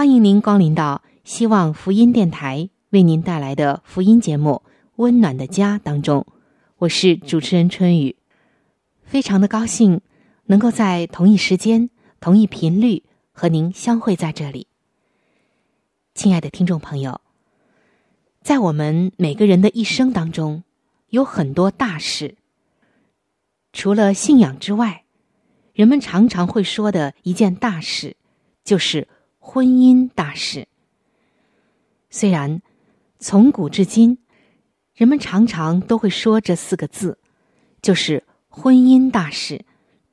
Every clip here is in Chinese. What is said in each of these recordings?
欢迎您光临到希望福音电台为您带来的福音节目《温暖的家》当中，我是主持人春雨，非常的高兴能够在同一时间、同一频率和您相会在这里。亲爱的听众朋友，在我们每个人的一生当中，有很多大事，除了信仰之外，人们常常会说的一件大事，就是。婚姻大事，虽然从古至今，人们常常都会说这四个字，就是婚姻大事、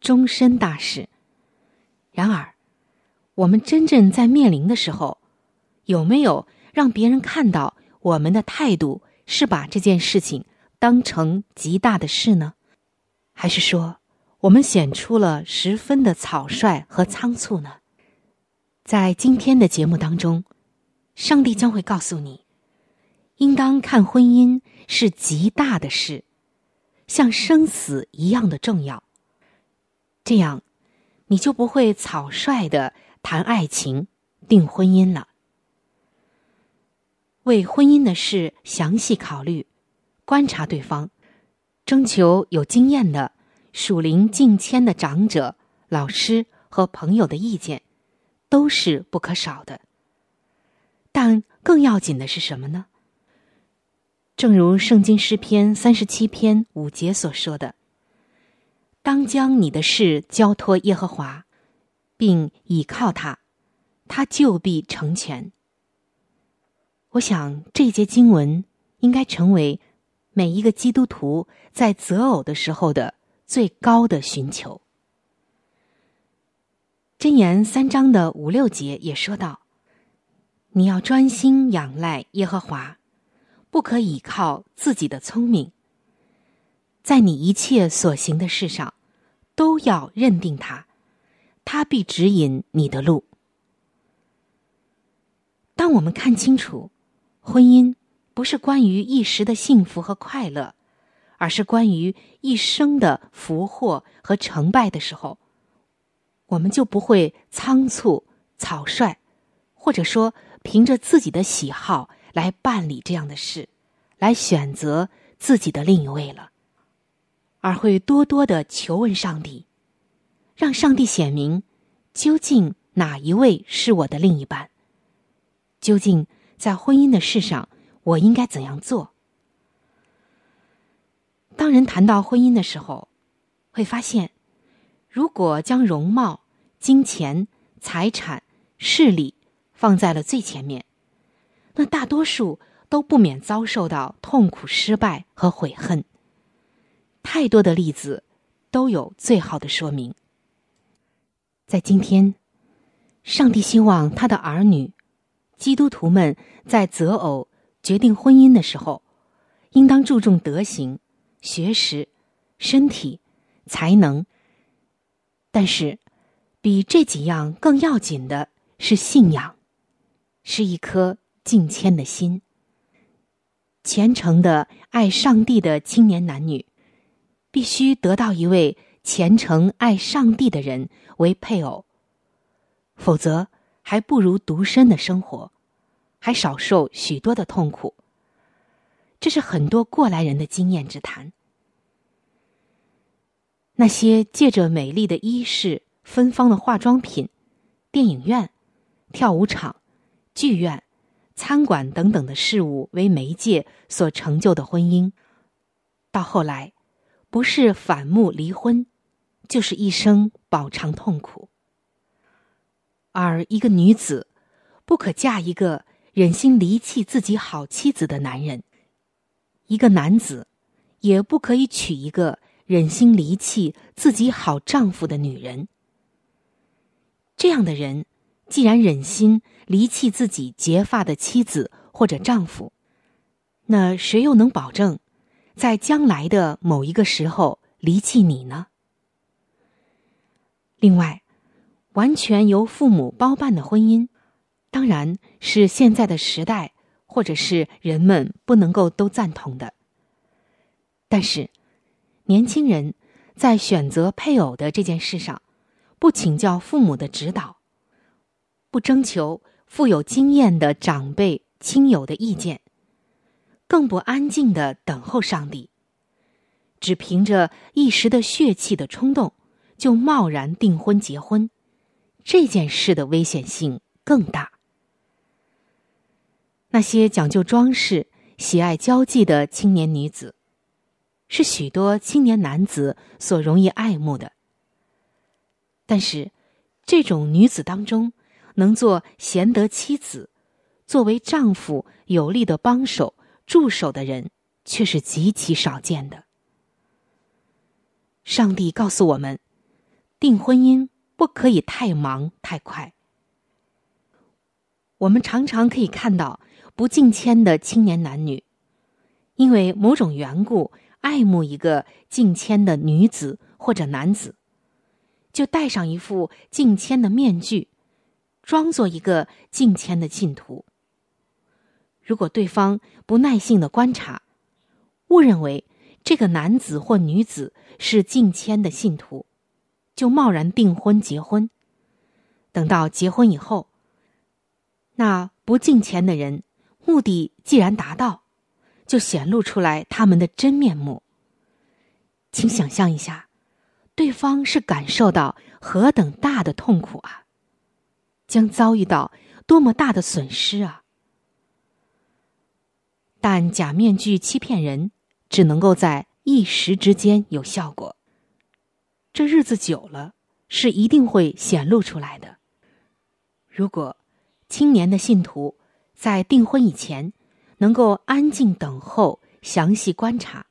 终身大事。然而，我们真正在面临的时候，有没有让别人看到我们的态度是把这件事情当成极大的事呢？还是说，我们显出了十分的草率和仓促呢？在今天的节目当中，上帝将会告诉你，应当看婚姻是极大的事，像生死一样的重要。这样，你就不会草率的谈爱情、定婚姻了。为婚姻的事详细考虑，观察对方，征求有经验的属灵近迁的长者、老师和朋友的意见。都是不可少的，但更要紧的是什么呢？正如《圣经诗篇》三十七篇五节所说的：“当将你的事交托耶和华，并倚靠他，他就必成全。”我想这节经文应该成为每一个基督徒在择偶的时候的最高的寻求。箴言三章的五六节也说到：“你要专心仰赖耶和华，不可倚靠自己的聪明。在你一切所行的事上，都要认定他，他必指引你的路。”当我们看清楚，婚姻不是关于一时的幸福和快乐，而是关于一生的福祸和成败的时候。我们就不会仓促、草率，或者说凭着自己的喜好来办理这样的事，来选择自己的另一位了，而会多多的求问上帝，让上帝显明究竟哪一位是我的另一半，究竟在婚姻的事上我应该怎样做。当人谈到婚姻的时候，会发现。如果将容貌、金钱、财产、势力放在了最前面，那大多数都不免遭受到痛苦、失败和悔恨。太多的例子都有最好的说明。在今天，上帝希望他的儿女、基督徒们在择偶、决定婚姻的时候，应当注重德行、学识、身体、才能。但是，比这几样更要紧的是信仰是一颗敬谦的心。虔诚的爱上帝的青年男女，必须得到一位虔诚爱上帝的人为配偶，否则还不如独身的生活，还少受许多的痛苦。这是很多过来人的经验之谈。那些借着美丽的衣饰、芬芳的化妆品、电影院、跳舞场、剧院、餐馆等等的事物为媒介所成就的婚姻，到后来，不是反目离婚，就是一生饱尝痛苦。而一个女子，不可嫁一个忍心离弃自己好妻子的男人；一个男子，也不可以娶一个。忍心离弃自己好丈夫的女人，这样的人，既然忍心离弃自己结发的妻子或者丈夫，那谁又能保证，在将来的某一个时候离弃你呢？另外，完全由父母包办的婚姻，当然是现在的时代或者是人们不能够都赞同的，但是。年轻人在选择配偶的这件事上，不请教父母的指导，不征求富有经验的长辈亲友的意见，更不安静的等候上帝，只凭着一时的血气的冲动，就贸然订婚结婚，这件事的危险性更大。那些讲究装饰、喜爱交际的青年女子。是许多青年男子所容易爱慕的，但是这种女子当中，能做贤德妻子、作为丈夫有力的帮手、助手的人，却是极其少见的。上帝告诉我们，订婚姻不可以太忙太快。我们常常可以看到不敬谦的青年男女，因为某种缘故。爱慕一个敬谦的女子或者男子，就戴上一副敬谦的面具，装作一个敬谦的信徒。如果对方不耐性的观察，误认为这个男子或女子是敬谦的信徒，就贸然订婚结婚。等到结婚以后，那不敬虔的人目的既然达到。就显露出来他们的真面目。请想象一下，对方是感受到何等大的痛苦啊！将遭遇到多么大的损失啊！但假面具欺骗人，只能够在一时之间有效果。这日子久了，是一定会显露出来的。如果青年的信徒在订婚以前，能够安静等候，详细观察，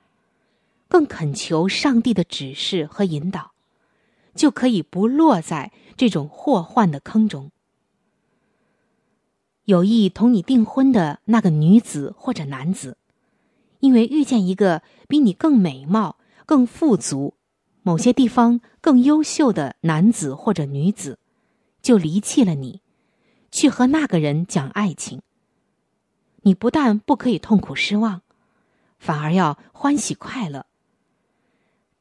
更恳求上帝的指示和引导，就可以不落在这种祸患的坑中。有意同你订婚的那个女子或者男子，因为遇见一个比你更美貌、更富足、某些地方更优秀的男子或者女子，就离弃了你，去和那个人讲爱情。你不但不可以痛苦失望，反而要欢喜快乐。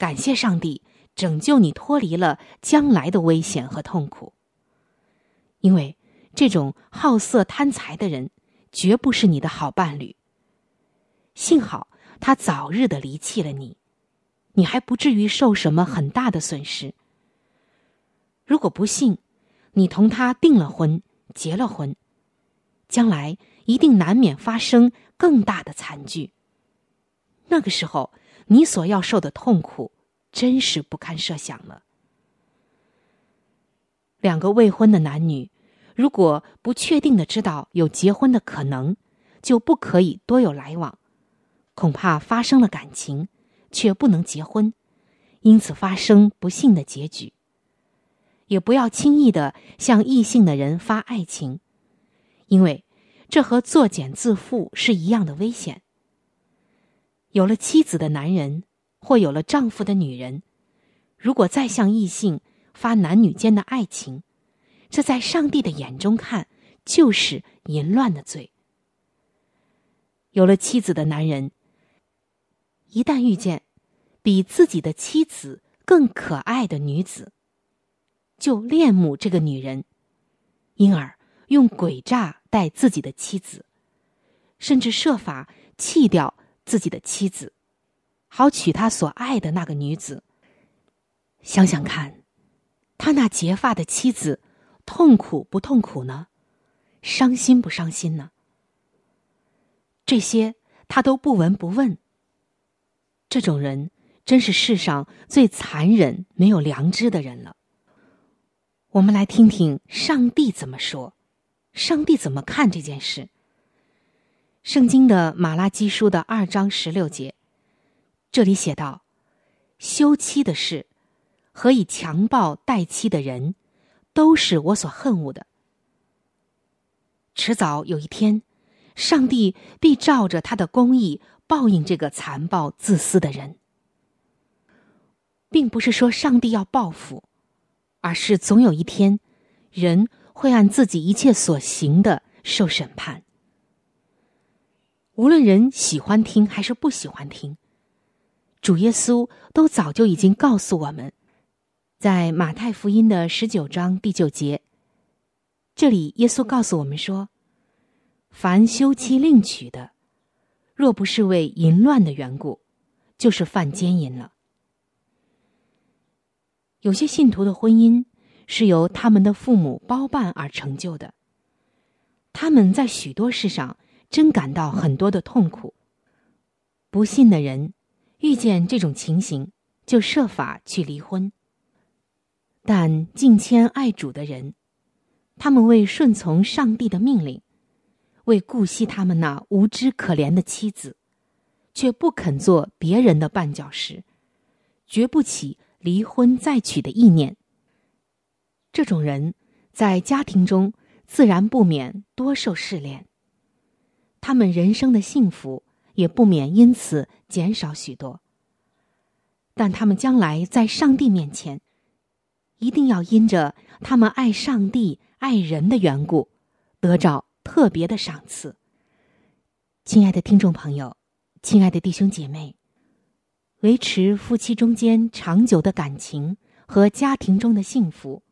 感谢上帝拯救你脱离了将来的危险和痛苦。因为这种好色贪财的人绝不是你的好伴侣。幸好他早日的离弃了你，你还不至于受什么很大的损失。如果不幸，你同他订了婚，结了婚，将来。一定难免发生更大的惨剧。那个时候，你所要受的痛苦，真是不堪设想了。两个未婚的男女，如果不确定的知道有结婚的可能，就不可以多有来往，恐怕发生了感情，却不能结婚，因此发生不幸的结局。也不要轻易的向异性的人发爱情，因为。这和作茧自缚是一样的危险。有了妻子的男人，或有了丈夫的女人，如果再向异性发男女间的爱情，这在上帝的眼中看，就是淫乱的罪。有了妻子的男人，一旦遇见比自己的妻子更可爱的女子，就恋慕这个女人，因而用诡诈待自己的妻子，甚至设法弃掉自己的妻子，好娶他所爱的那个女子。想想看，他那结发的妻子痛苦不痛苦呢？伤心不伤心呢？这些他都不闻不问。这种人真是世上最残忍、没有良知的人了。我们来听听上帝怎么说，上帝怎么看这件事。圣经的马拉基书的二章十六节，这里写道：“休妻的事和以强暴待妻的人，都是我所恨恶的。迟早有一天。”上帝必照着他的公义报应这个残暴自私的人，并不是说上帝要报复，而是总有一天，人会按自己一切所行的受审判。无论人喜欢听还是不喜欢听，主耶稣都早就已经告诉我们，在马太福音的十九章第九节，这里耶稣告诉我们说。凡休妻另娶的，若不是为淫乱的缘故，就是犯奸淫了。有些信徒的婚姻是由他们的父母包办而成就的，他们在许多事上真感到很多的痛苦。不信的人遇见这种情形，就设法去离婚。但敬谦爱主的人，他们为顺从上帝的命令。为顾惜他们那无知可怜的妻子，却不肯做别人的绊脚石，绝不起离婚再娶的意念。这种人在家庭中自然不免多受试炼，他们人生的幸福也不免因此减少许多。但他们将来在上帝面前，一定要因着他们爱上帝、爱人的缘故，得着。特别的赏赐，亲爱的听众朋友，亲爱的弟兄姐妹，维持夫妻中间长久的感情和家庭中的幸福，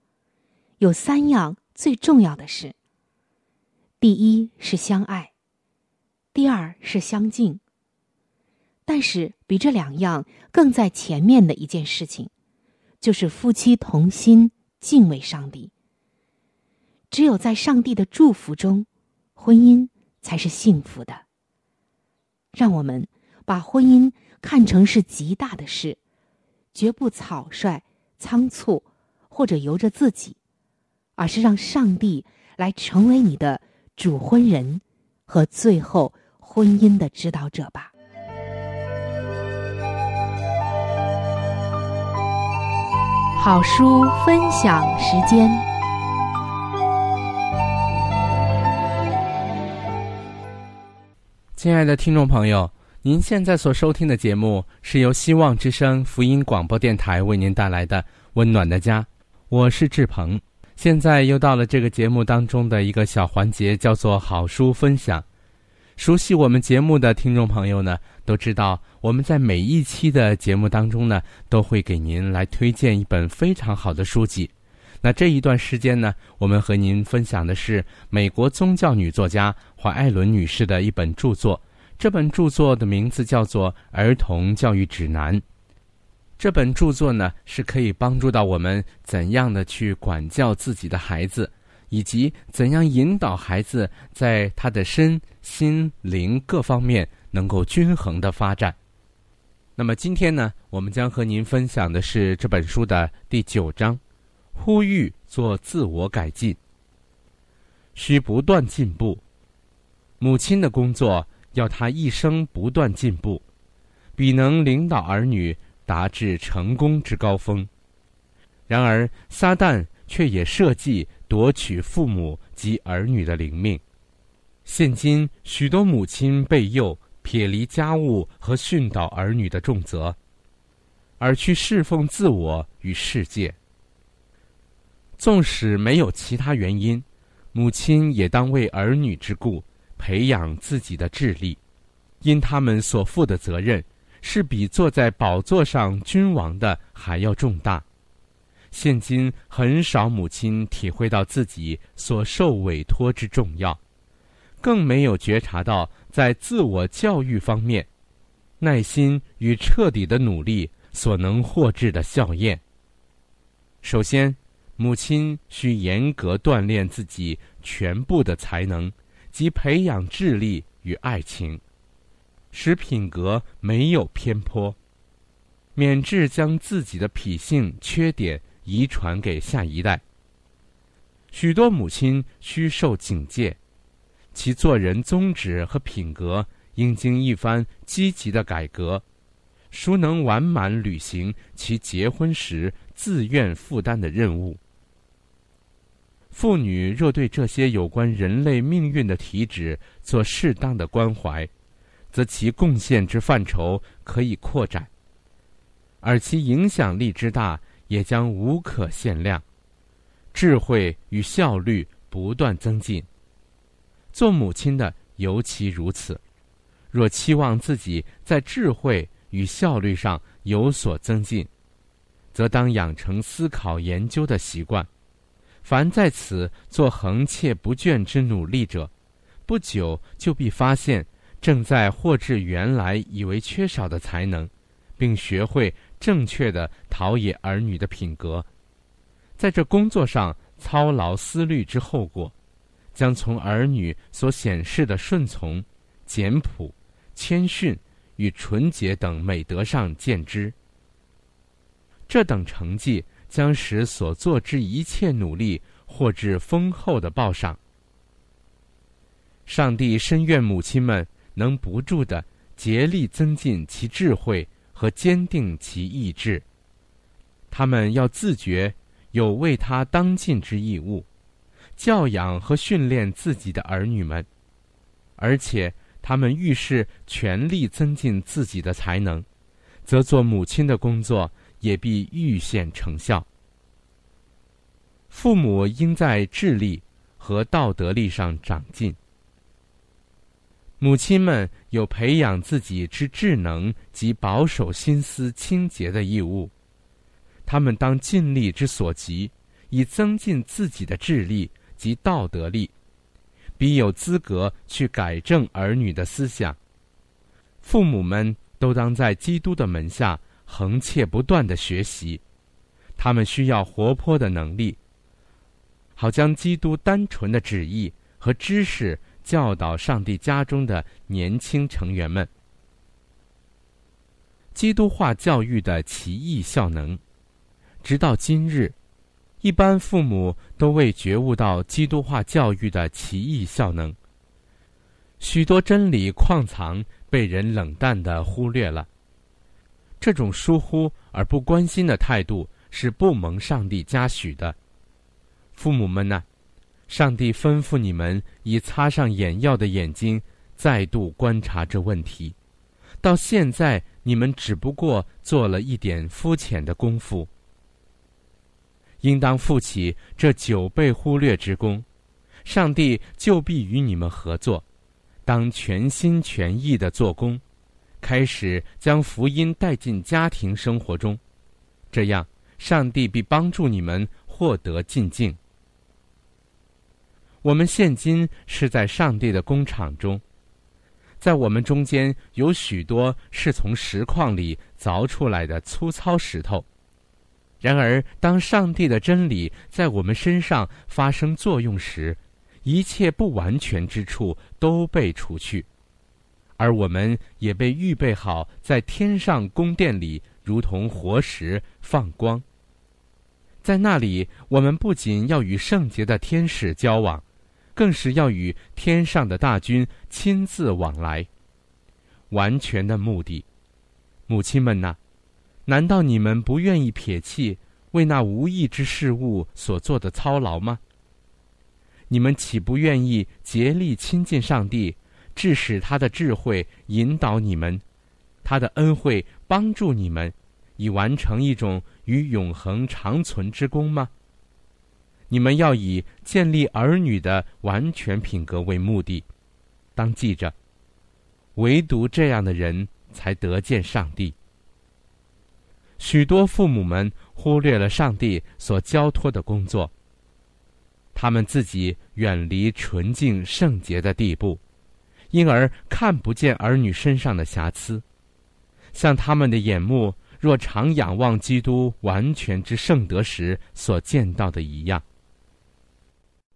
有三样最重要的事。第一是相爱，第二是相敬。但是比这两样更在前面的一件事情，就是夫妻同心敬畏上帝。只有在上帝的祝福中。婚姻才是幸福的。让我们把婚姻看成是极大的事，绝不草率、仓促，或者由着自己，而是让上帝来成为你的主婚人和最后婚姻的指导者吧。好书分享时间。亲爱的听众朋友，您现在所收听的节目是由希望之声福音广播电台为您带来的《温暖的家》，我是志鹏。现在又到了这个节目当中的一个小环节，叫做好书分享。熟悉我们节目的听众朋友呢，都知道我们在每一期的节目当中呢，都会给您来推荐一本非常好的书籍。那这一段时间呢，我们和您分享的是美国宗教女作家。怀艾伦女士的一本著作，这本著作的名字叫做《儿童教育指南》。这本著作呢，是可以帮助到我们怎样的去管教自己的孩子，以及怎样引导孩子在他的身心灵各方面能够均衡的发展。那么今天呢，我们将和您分享的是这本书的第九章：呼吁做自我改进，需不断进步。母亲的工作要她一生不断进步，必能领导儿女达至成功之高峰。然而，撒旦却也设计夺取父母及儿女的灵命。现今许多母亲被诱撇离家务和训导儿女的重责，而去侍奉自我与世界。纵使没有其他原因，母亲也当为儿女之故，培养自己的智力，因他们所负的责任，是比坐在宝座上君王的还要重大。现今很少母亲体会到自己所受委托之重要，更没有觉察到在自我教育方面，耐心与彻底的努力所能获致的效验。首先，母亲需严格锻炼自己全部的才能，及培养智力与爱情，使品格没有偏颇，免致将自己的脾性缺点。遗传给下一代。许多母亲需受警戒，其做人宗旨和品格应经一番积极的改革，孰能完满履行其结婚时自愿负担的任务？妇女若对这些有关人类命运的体旨做适当的关怀，则其贡献之范畴可以扩展，而其影响力之大。也将无可限量，智慧与效率不断增进。做母亲的尤其如此。若期望自己在智慧与效率上有所增进，则当养成思考研究的习惯。凡在此做恒切不倦之努力者，不久就必发现正在获致原来以为缺少的才能，并学会。正确的陶冶儿女的品格，在这工作上操劳思虑之后果，将从儿女所显示的顺从、简朴、谦逊与纯洁等美德上见之。这等成绩将使所做之一切努力获致丰厚的报赏。上帝深愿母亲们能不住的竭力增进其智慧。和坚定其意志，他们要自觉有为他当尽之义务，教养和训练自己的儿女们，而且他们遇事全力增进自己的才能，则做母亲的工作也必愈现成效。父母应在智力和道德力上长进。母亲们有培养自己之智能及保守心思清洁的义务，他们当尽力之所及，以增进自己的智力及道德力，比有资格去改正儿女的思想。父母们都当在基督的门下横切不断的学习，他们需要活泼的能力，好将基督单纯的旨意和知识。教导上帝家中的年轻成员们，基督化教育的奇异效能，直到今日，一般父母都未觉悟到基督化教育的奇异效能。许多真理矿藏被人冷淡的忽略了，这种疏忽而不关心的态度是不蒙上帝嘉许的。父母们呢？上帝吩咐你们以擦上眼药的眼睛再度观察这问题，到现在你们只不过做了一点肤浅的功夫，应当负起这九倍忽略之功，上帝就必与你们合作，当全心全意的做工，开始将福音带进家庭生活中，这样上帝必帮助你们获得进境。我们现今是在上帝的工厂中，在我们中间有许多是从石矿里凿出来的粗糙石头。然而，当上帝的真理在我们身上发生作用时，一切不完全之处都被除去，而我们也被预备好在天上宫殿里，如同活石放光。在那里，我们不仅要与圣洁的天使交往。更是要与天上的大军亲自往来，完全的目的。母亲们呐，难道你们不愿意撇弃为那无益之事物所做的操劳吗？你们岂不愿意竭力亲近上帝，致使他的智慧引导你们，他的恩惠帮助你们，以完成一种与永恒长存之功吗？你们要以建立儿女的完全品格为目的。当记着，唯独这样的人才得见上帝。许多父母们忽略了上帝所交托的工作，他们自己远离纯净圣洁的地步，因而看不见儿女身上的瑕疵，像他们的眼目若常仰望基督完全之圣德时所见到的一样。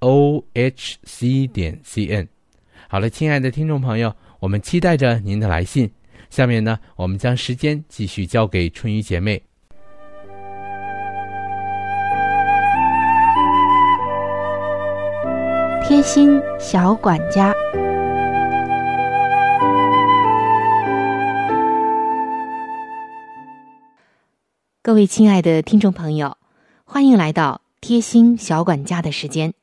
o h c 点 c n，好了，亲爱的听众朋友，我们期待着您的来信。下面呢，我们将时间继续交给春雨姐妹。贴心小管家，各位亲爱的听众朋友，欢迎来到。贴心小管家的时间，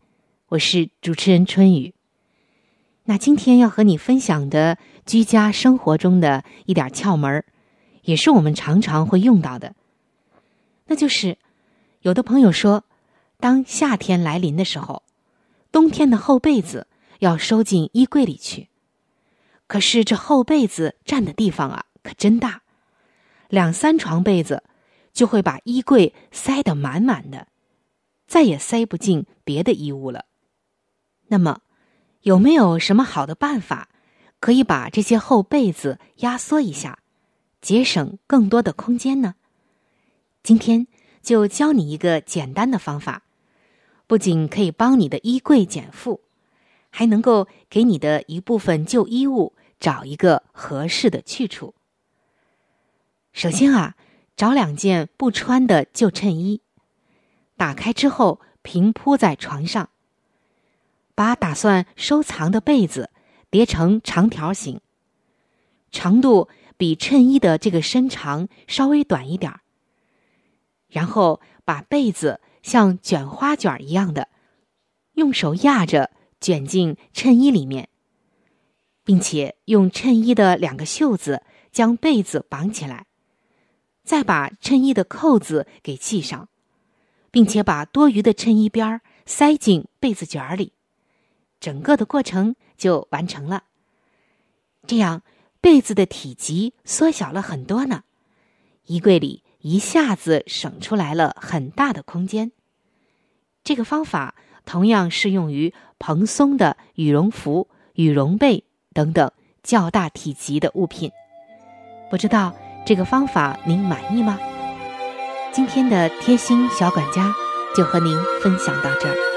我是主持人春雨。那今天要和你分享的居家生活中的一点窍门也是我们常常会用到的。那就是有的朋友说，当夏天来临的时候，冬天的厚被子要收进衣柜里去。可是这厚被子占的地方啊，可真大，两三床被子就会把衣柜塞得满满的。再也塞不进别的衣物了。那么，有没有什么好的办法，可以把这些厚被子压缩一下，节省更多的空间呢？今天就教你一个简单的方法，不仅可以帮你的衣柜减负，还能够给你的一部分旧衣物找一个合适的去处。首先啊，找两件不穿的旧衬衣。打开之后，平铺在床上。把打算收藏的被子叠成长条形，长度比衬衣的这个身长稍微短一点儿。然后把被子像卷花卷一样的，用手压着卷进衬衣里面，并且用衬衣的两个袖子将被子绑起来，再把衬衣的扣子给系上。并且把多余的衬衣边儿塞进被子卷里，整个的过程就完成了。这样被子的体积缩小了很多呢，衣柜里一下子省出来了很大的空间。这个方法同样适用于蓬松的羽绒服、羽绒被等等较大体积的物品。不知道这个方法您满意吗？今天的贴心小管家就和您分享到这儿。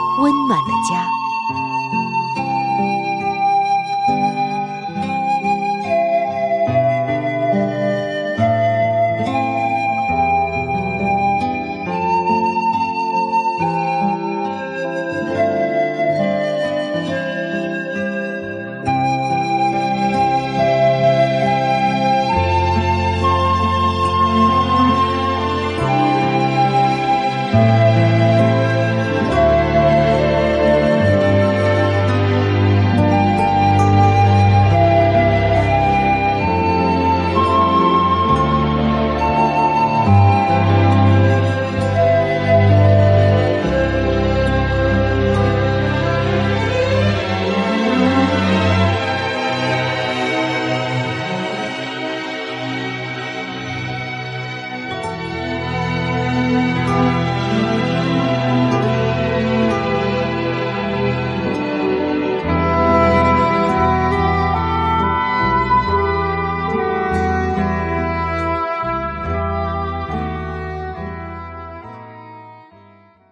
温暖的家。